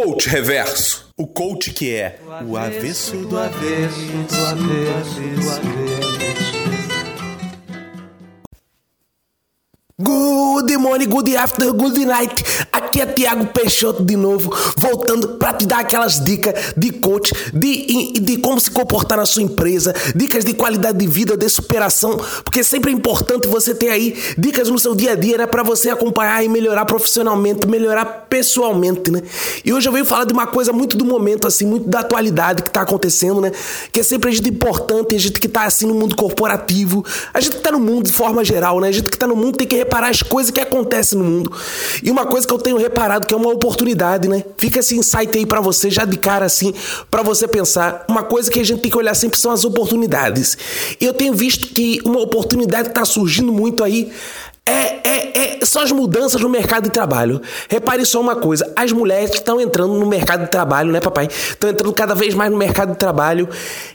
Coach Reverso. O coach que é o avesso do avesso, do avesso, do avesso. Good morning, good afternoon, good night. Aqui é Tiago Peixoto de novo, voltando para te dar aquelas dicas de coach, de, de como se comportar na sua empresa, dicas de qualidade de vida, de superação, porque sempre é importante você ter aí dicas no seu dia a dia, né, para você acompanhar e melhorar profissionalmente, melhorar pessoalmente, né? E hoje eu venho falar de uma coisa muito do momento, assim, muito da atualidade que tá acontecendo, né? Que é sempre a gente importante, a gente que tá assim no mundo corporativo, a gente que tá no mundo de forma geral, né? A gente que tá no mundo tem que reparar as coisas que acontecem no mundo. E uma coisa que eu tenho reparado que é uma oportunidade, né? Fica esse insight aí para você, já de cara assim, para você pensar. Uma coisa que a gente tem que olhar sempre são as oportunidades. E eu tenho visto que uma oportunidade que tá surgindo muito aí é, é, é, são as mudanças no mercado de trabalho. Repare só uma coisa: as mulheres estão entrando no mercado de trabalho, né, papai? Estão entrando cada vez mais no mercado de trabalho.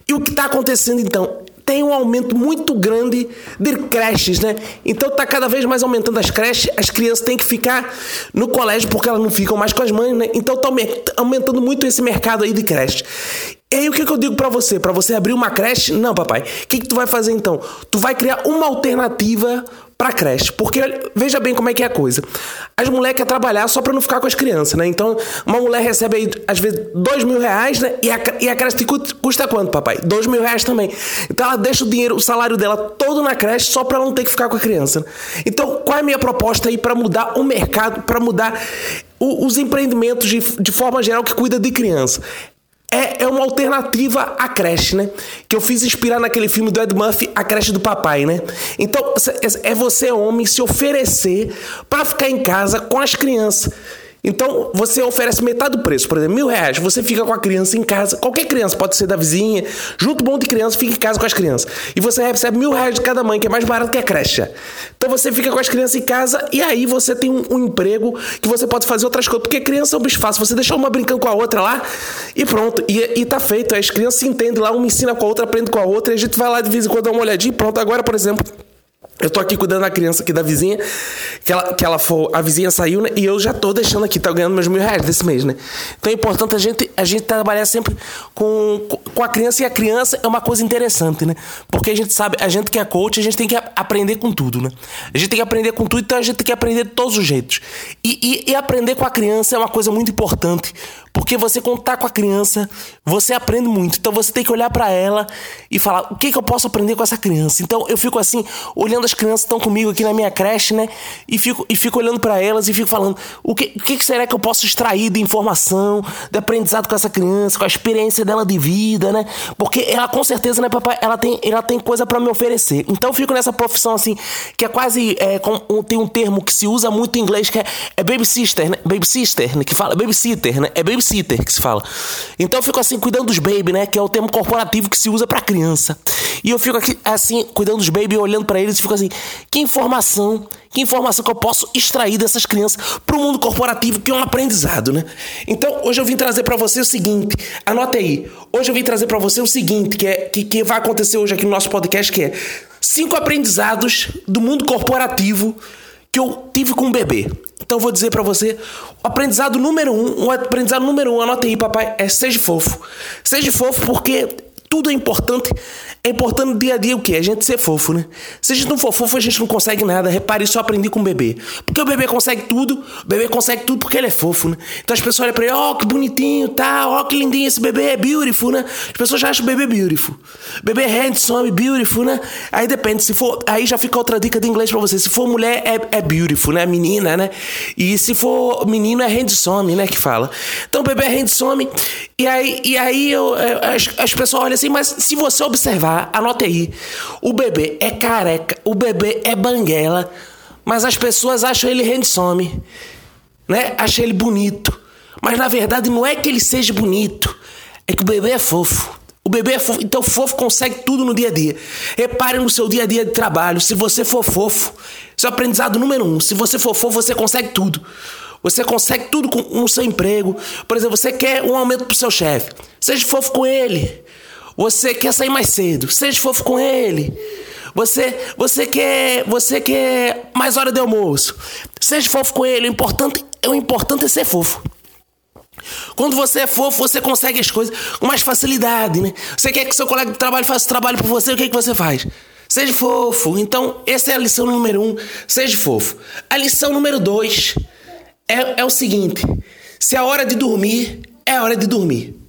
E o que está acontecendo então? Tem um aumento muito grande de creches, né? Então está cada vez mais aumentando as creches, as crianças têm que ficar no colégio porque elas não ficam mais com as mães, né? Então está aumentando muito esse mercado aí de creche. E aí o que, que eu digo para você? Para você abrir uma creche? Não, papai. O que, que tu vai fazer então? Tu vai criar uma alternativa para creche. Porque veja bem como é que é a coisa. As mulheres querem trabalhar só para não ficar com as crianças, né? Então, uma mulher recebe aí, às vezes, dois mil reais, né? E a, e a creche custa quanto, papai? Dois mil reais também. Então, ela deixa o dinheiro, o salário dela todo na creche só para ela não ter que ficar com a criança. Então, qual é a minha proposta aí para mudar o mercado, para mudar o, os empreendimentos de, de forma geral que cuida de criança? É, é uma alternativa à creche, né? Que eu fiz inspirar naquele filme do Ed Murphy, A Creche do Papai, né? Então, é você, homem, se oferecer para ficar em casa com as crianças. Então, você oferece metade do preço, por exemplo, mil reais. Você fica com a criança em casa, qualquer criança, pode ser da vizinha, junto bom de criança, fica em casa com as crianças. E você recebe mil reais de cada mãe, que é mais barato que a creche. Então, você fica com as crianças em casa e aí você tem um, um emprego que você pode fazer outras coisas. Porque criança é um bicho fácil. Você deixa uma brincando com a outra lá e pronto. E, e tá feito. As crianças se entendem lá, uma ensina com a outra, aprende com a outra. E a gente vai lá de vez em quando dar uma olhadinha e pronto. Agora, por exemplo. Eu tô aqui cuidando da criança aqui da vizinha, que ela, que ela for, a vizinha saiu, né? E eu já tô deixando aqui, tá ganhando meus mil reais desse mês, né? Então é importante a gente, a gente trabalhar sempre com, com a criança, e a criança é uma coisa interessante, né? Porque a gente sabe, a gente que é coach, a gente tem que aprender com tudo, né? A gente tem que aprender com tudo, então a gente tem que aprender de todos os jeitos. E, e, e aprender com a criança é uma coisa muito importante, porque você, quando tá com a criança, você aprende muito. Então você tem que olhar para ela e falar: o que, que eu posso aprender com essa criança? Então eu fico assim, olhando as crianças que estão comigo aqui na minha creche, né? E fico, e fico olhando para elas e fico falando: o que, o que será que eu posso extrair de informação, de aprendizado com essa criança, com a experiência dela de vida, né? Porque ela com certeza, né, papai, ela tem, ela tem coisa para me oferecer. Então eu fico nessa profissão assim, que é quase. É, com, tem um termo que se usa muito em inglês que é, é baby sister, né? Baby sister, né? Que fala babysitter, né? É baby babysitter que se fala. Então eu fico assim cuidando dos baby, né? Que é o termo corporativo que se usa para criança. E eu fico aqui assim cuidando dos baby, olhando para eles e fico assim, que informação, que informação que eu posso extrair dessas crianças para o mundo corporativo que é um aprendizado, né? Então hoje eu vim trazer para você o seguinte, anote aí. Hoje eu vim trazer para você o seguinte, que é que, que vai acontecer hoje aqui no nosso podcast, que é cinco aprendizados do mundo corporativo que eu tive com o bebê. Então vou dizer para você, o aprendizado número um, o aprendizado número um, anota aí, papai, é seja fofo. Seja fofo porque tudo é importante é importante dia a dia o quê? A gente ser fofo, né? Se a gente não for fofo, a gente não consegue nada. Repare, isso eu aprendi com o bebê. Porque o bebê consegue tudo, o bebê consegue tudo porque ele é fofo, né? Então as pessoas olham pra ele, ó, oh, que bonitinho, tá, ó, oh, que lindinho esse bebê, é beautiful, né? As pessoas já acham o bebê beautiful. Bebê handsome, beautiful, né? Aí depende, se for. Aí já fica outra dica de inglês pra você. Se for mulher, é, é beautiful, né? Menina, né? E se for menino, é handsome, né? Que fala. Então o bebê é handsome. E aí, e aí eu, as, as pessoas olham assim, mas se você observar? Anote aí. O bebê é careca, o bebê é banguela, mas as pessoas acham ele handsome, né? Acham ele bonito. Mas na verdade não é que ele seja bonito, é que o bebê é fofo. O bebê é fofo, então fofo consegue tudo no dia a dia. Repare no seu dia a dia de trabalho. Se você for fofo, seu aprendizado número um. Se você for fofo, você consegue tudo. Você consegue tudo no seu emprego. Por exemplo, você quer um aumento pro seu chefe. Seja fofo com ele. Você quer sair mais cedo, seja fofo com ele. Você, você quer, você quer mais hora de almoço. Seja fofo com ele. O importante, o importante é ser fofo. Quando você é fofo, você consegue as coisas com mais facilidade, né? Você quer que seu colega de trabalho faça o trabalho por você, o que, é que você faz? Seja fofo. Então, essa é a lição número um. Seja fofo. A lição número dois é, é o seguinte: se é hora de dormir, é hora de dormir.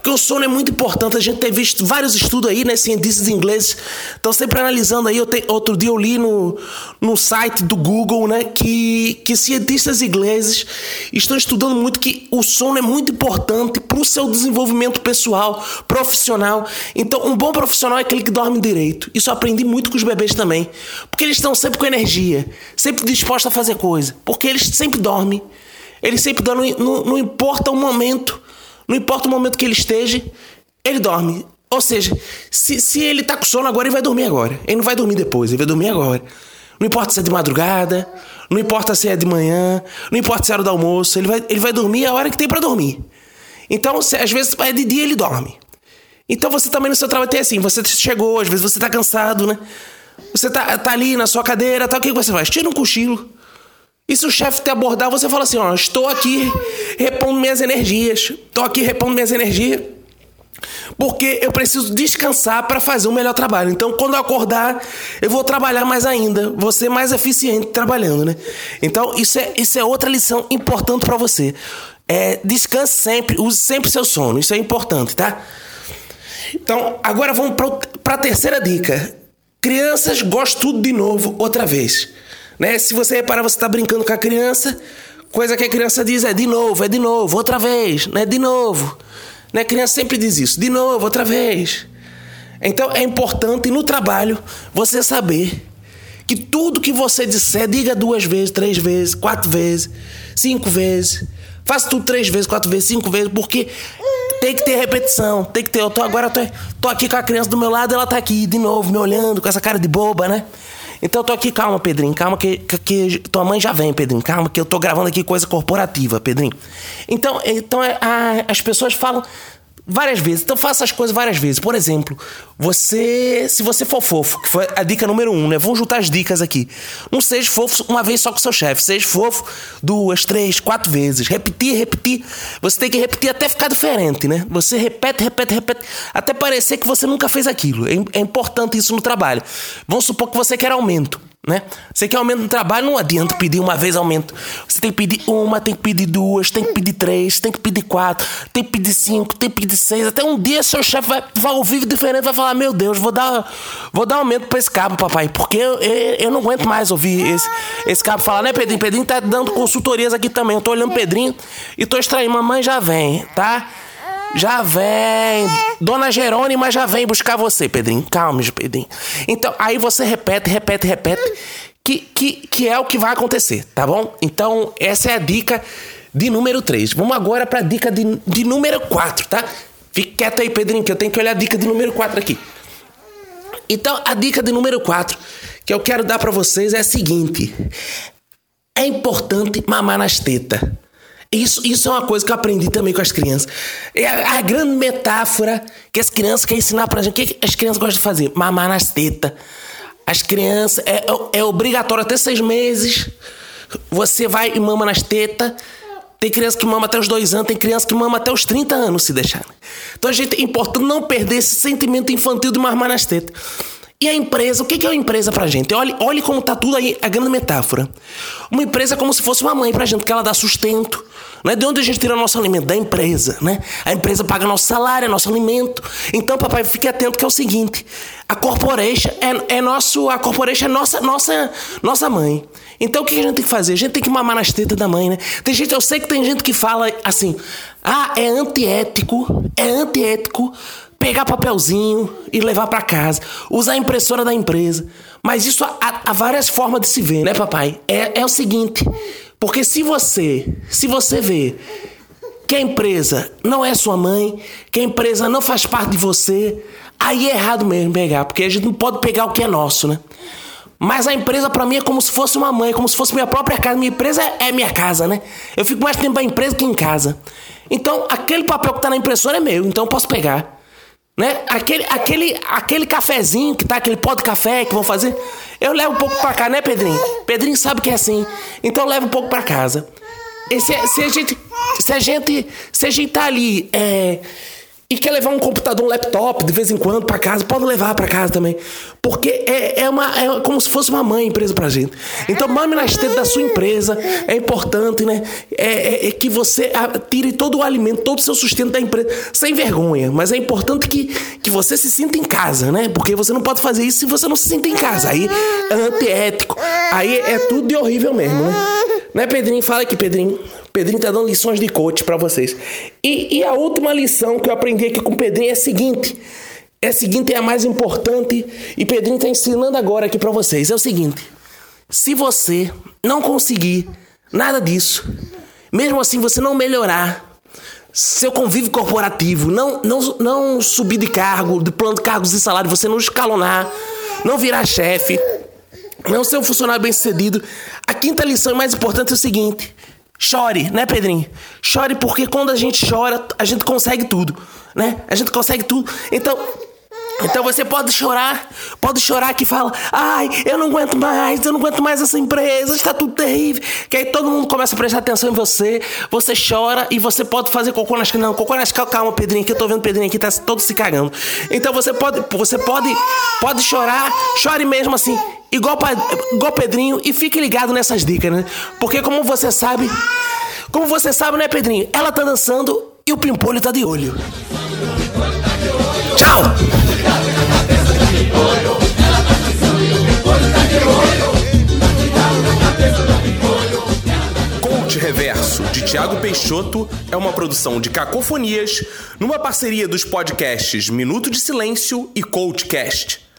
Porque o sono é muito importante. A gente tem visto vários estudos aí, né? Cientistas ingleses estão sempre analisando aí. Te, outro dia eu li no, no site do Google, né? Que, que cientistas ingleses estão estudando muito que o sono é muito importante para o seu desenvolvimento pessoal, profissional. Então, um bom profissional é aquele que dorme direito. Isso eu aprendi muito com os bebês também. Porque eles estão sempre com energia, sempre dispostos a fazer coisa. Porque eles sempre dormem. Eles sempre dormem, não, não importa o momento. Não importa o momento que ele esteja, ele dorme. Ou seja, se, se ele tá com sono agora, ele vai dormir agora. Ele não vai dormir depois, ele vai dormir agora. Não importa se é de madrugada, não importa se é de manhã, não importa se é hora do almoço, ele vai, ele vai dormir a hora que tem para dormir. Então, se, às vezes é de dia, ele dorme. Então você também no seu trabalho tem assim, você chegou, às vezes você tá cansado, né? Você tá, tá ali na sua cadeira, tá, o que você faz? Tira um cochilo. E se o chefe te abordar, você fala assim: ó, estou aqui repondo minhas energias, estou aqui repondo minhas energias, porque eu preciso descansar para fazer um melhor trabalho. Então, quando eu acordar, eu vou trabalhar mais ainda, vou ser mais eficiente trabalhando, né? Então, isso é, isso é outra lição importante para você. É, descanse sempre, use sempre seu sono, isso é importante, tá? Então, agora vamos para a terceira dica. Crianças gostam tudo de novo outra vez. Né? Se você reparar, você está brincando com a criança, coisa que a criança diz é de novo, é de novo, outra vez, né? De novo. Né? A criança sempre diz isso, de novo, outra vez. Então é importante no trabalho você saber que tudo que você disser, diga duas vezes, três vezes, quatro vezes, cinco vezes. Faça tudo três vezes, quatro vezes, cinco vezes, porque tem que ter repetição, tem que ter. Eu tô agora tô, tô aqui com a criança do meu lado, ela tá aqui de novo me olhando com essa cara de boba, né? Então eu tô aqui, calma, Pedrinho, calma que, que, que, tua mãe já vem, Pedrinho, calma que eu tô gravando aqui coisa corporativa, Pedrinho. Então, então é, a, as pessoas falam, Várias vezes. Então faça as coisas várias vezes. Por exemplo, você. Se você for fofo, que foi a dica número um, né? Vamos juntar as dicas aqui. Não seja fofo uma vez só com seu chefe. Seja fofo duas, três, quatro vezes. Repetir, repetir. Você tem que repetir até ficar diferente, né? Você repete, repete, repete. Até parecer que você nunca fez aquilo. É, é importante isso no trabalho. Vamos supor que você quer aumento né? Você quer aumento no trabalho, não adianta pedir uma vez aumento. Você tem que pedir uma, tem que pedir duas, tem que pedir três, tem que pedir quatro, tem que pedir cinco, tem que pedir seis. Até um dia seu chefe vai, vai ouvir diferente, vai falar: Meu Deus, vou dar, vou dar aumento pra esse cabo, papai, porque eu, eu, eu não aguento mais ouvir esse, esse cabo falar, né, Pedrinho? Pedrinho tá dando consultorias aqui também. Eu tô olhando Pedrinho e tô extraindo. Mamãe já vem, tá? Já vem. Dona Jerônima já vem buscar você, Pedrinho. Calma, Pedrinho. Então, aí você repete, repete, repete. Que, que, que é o que vai acontecer, tá bom? Então, essa é a dica de número 3. Vamos agora para a dica de, de número 4, tá? Fique quieto aí, Pedrinho, que eu tenho que olhar a dica de número 4 aqui. Então, a dica de número 4 que eu quero dar para vocês é a seguinte: é importante mamar nas tetas. Isso, isso é uma coisa que eu aprendi também com as crianças. É a, grande metáfora que as crianças querem ensinar pra gente. O que as crianças gostam de fazer? Mamar nas tetas. As crianças. É, é, é obrigatório até seis meses. Você vai e mama nas tetas. Tem criança que mama até os dois anos, tem criança que mama até os 30 anos, se deixar. Então a gente é importante não perder esse sentimento infantil de mamar nas tetas. E a empresa, o que é uma empresa pra gente? Olhe, olhe como tá tudo aí, a grande metáfora. Uma empresa é como se fosse uma mãe pra gente, porque ela dá sustento. Né? De onde a gente tira nosso alimento? Da empresa. Né? A empresa paga nosso salário, é nosso alimento. Então, papai, fique atento que é o seguinte: a corporation é, é nosso. A corporation é nossa, nossa, nossa mãe. Então o que a gente tem que fazer? A gente tem que mamar nas tetas da mãe, né? Tem gente, eu sei que tem gente que fala assim: ah, é antiético, é antiético pegar papelzinho e levar para casa, usar a impressora da empresa. Mas isso há, há, várias formas de se ver, né, papai? É, é o seguinte, porque se você, se você vê que a empresa não é sua mãe, que a empresa não faz parte de você, aí é errado mesmo pegar, porque a gente não pode pegar o que é nosso, né? Mas a empresa para mim é como se fosse uma mãe, como se fosse minha própria casa. Minha empresa é minha casa, né? Eu fico mais tempo na empresa que em casa. Então, aquele papel que tá na impressora é meu, então eu posso pegar. Né? Aquele, aquele, aquele cafezinho que tá, aquele pó de café que vão fazer, eu levo um pouco para cá, né, Pedrinho? Pedrinho sabe que é assim. Então leva um pouco para casa. se, se, a gente. Se a gente. Se a gente tá ali. É, e quer levar um computador, um laptop de vez em quando para casa, pode levar para casa também. Porque é, é, uma, é como se fosse uma mãe empresa pra gente. Então, mame na esteira da sua empresa. É importante, né? É, é, é, que você tire todo o alimento, todo o seu sustento da empresa, sem vergonha. Mas é importante que, que você se sinta em casa, né? Porque você não pode fazer isso se você não se sinta em casa. Aí é antiético. Aí é tudo de horrível mesmo, né? Né, Pedrinho? Fala aqui, Pedrinho. Pedrinho tá dando lições de coach para vocês. E, e, a última lição que eu aprendi aqui com o Pedrinho é a seguinte. É a seguinte, é a mais importante. E Pedrinho tá ensinando agora aqui para vocês. É o seguinte. Se você não conseguir nada disso, mesmo assim você não melhorar seu convívio corporativo, não, não, não subir de cargo, de plano de cargos e salário, você não escalonar, não virar chefe, não ser um funcionário bem sucedido. A quinta lição mais importante é o seguinte: chore, né, Pedrinho? Chore porque quando a gente chora, a gente consegue tudo, né? A gente consegue tudo. Então, então você pode chorar, pode chorar que fala, ai, eu não aguento mais, eu não aguento mais essa empresa, está tudo terrível. Que aí todo mundo começa a prestar atenção em você, você chora e você pode fazer cocô nas Não, cocô nas calma, Pedrinho, que eu tô vendo Pedrinho aqui, tá todo se cagando. Então você pode, você pode, pode chorar, chore mesmo assim, igual, igual Pedrinho, e fique ligado nessas dicas, né? Porque como você sabe, como você sabe, né, Pedrinho? Ela tá dançando e o pimpolho tá de olho. Tchau! Coach Reverso, de Tiago Peixoto, é uma produção de Cacofonias, numa parceria dos podcasts Minuto de Silêncio e Coachcast.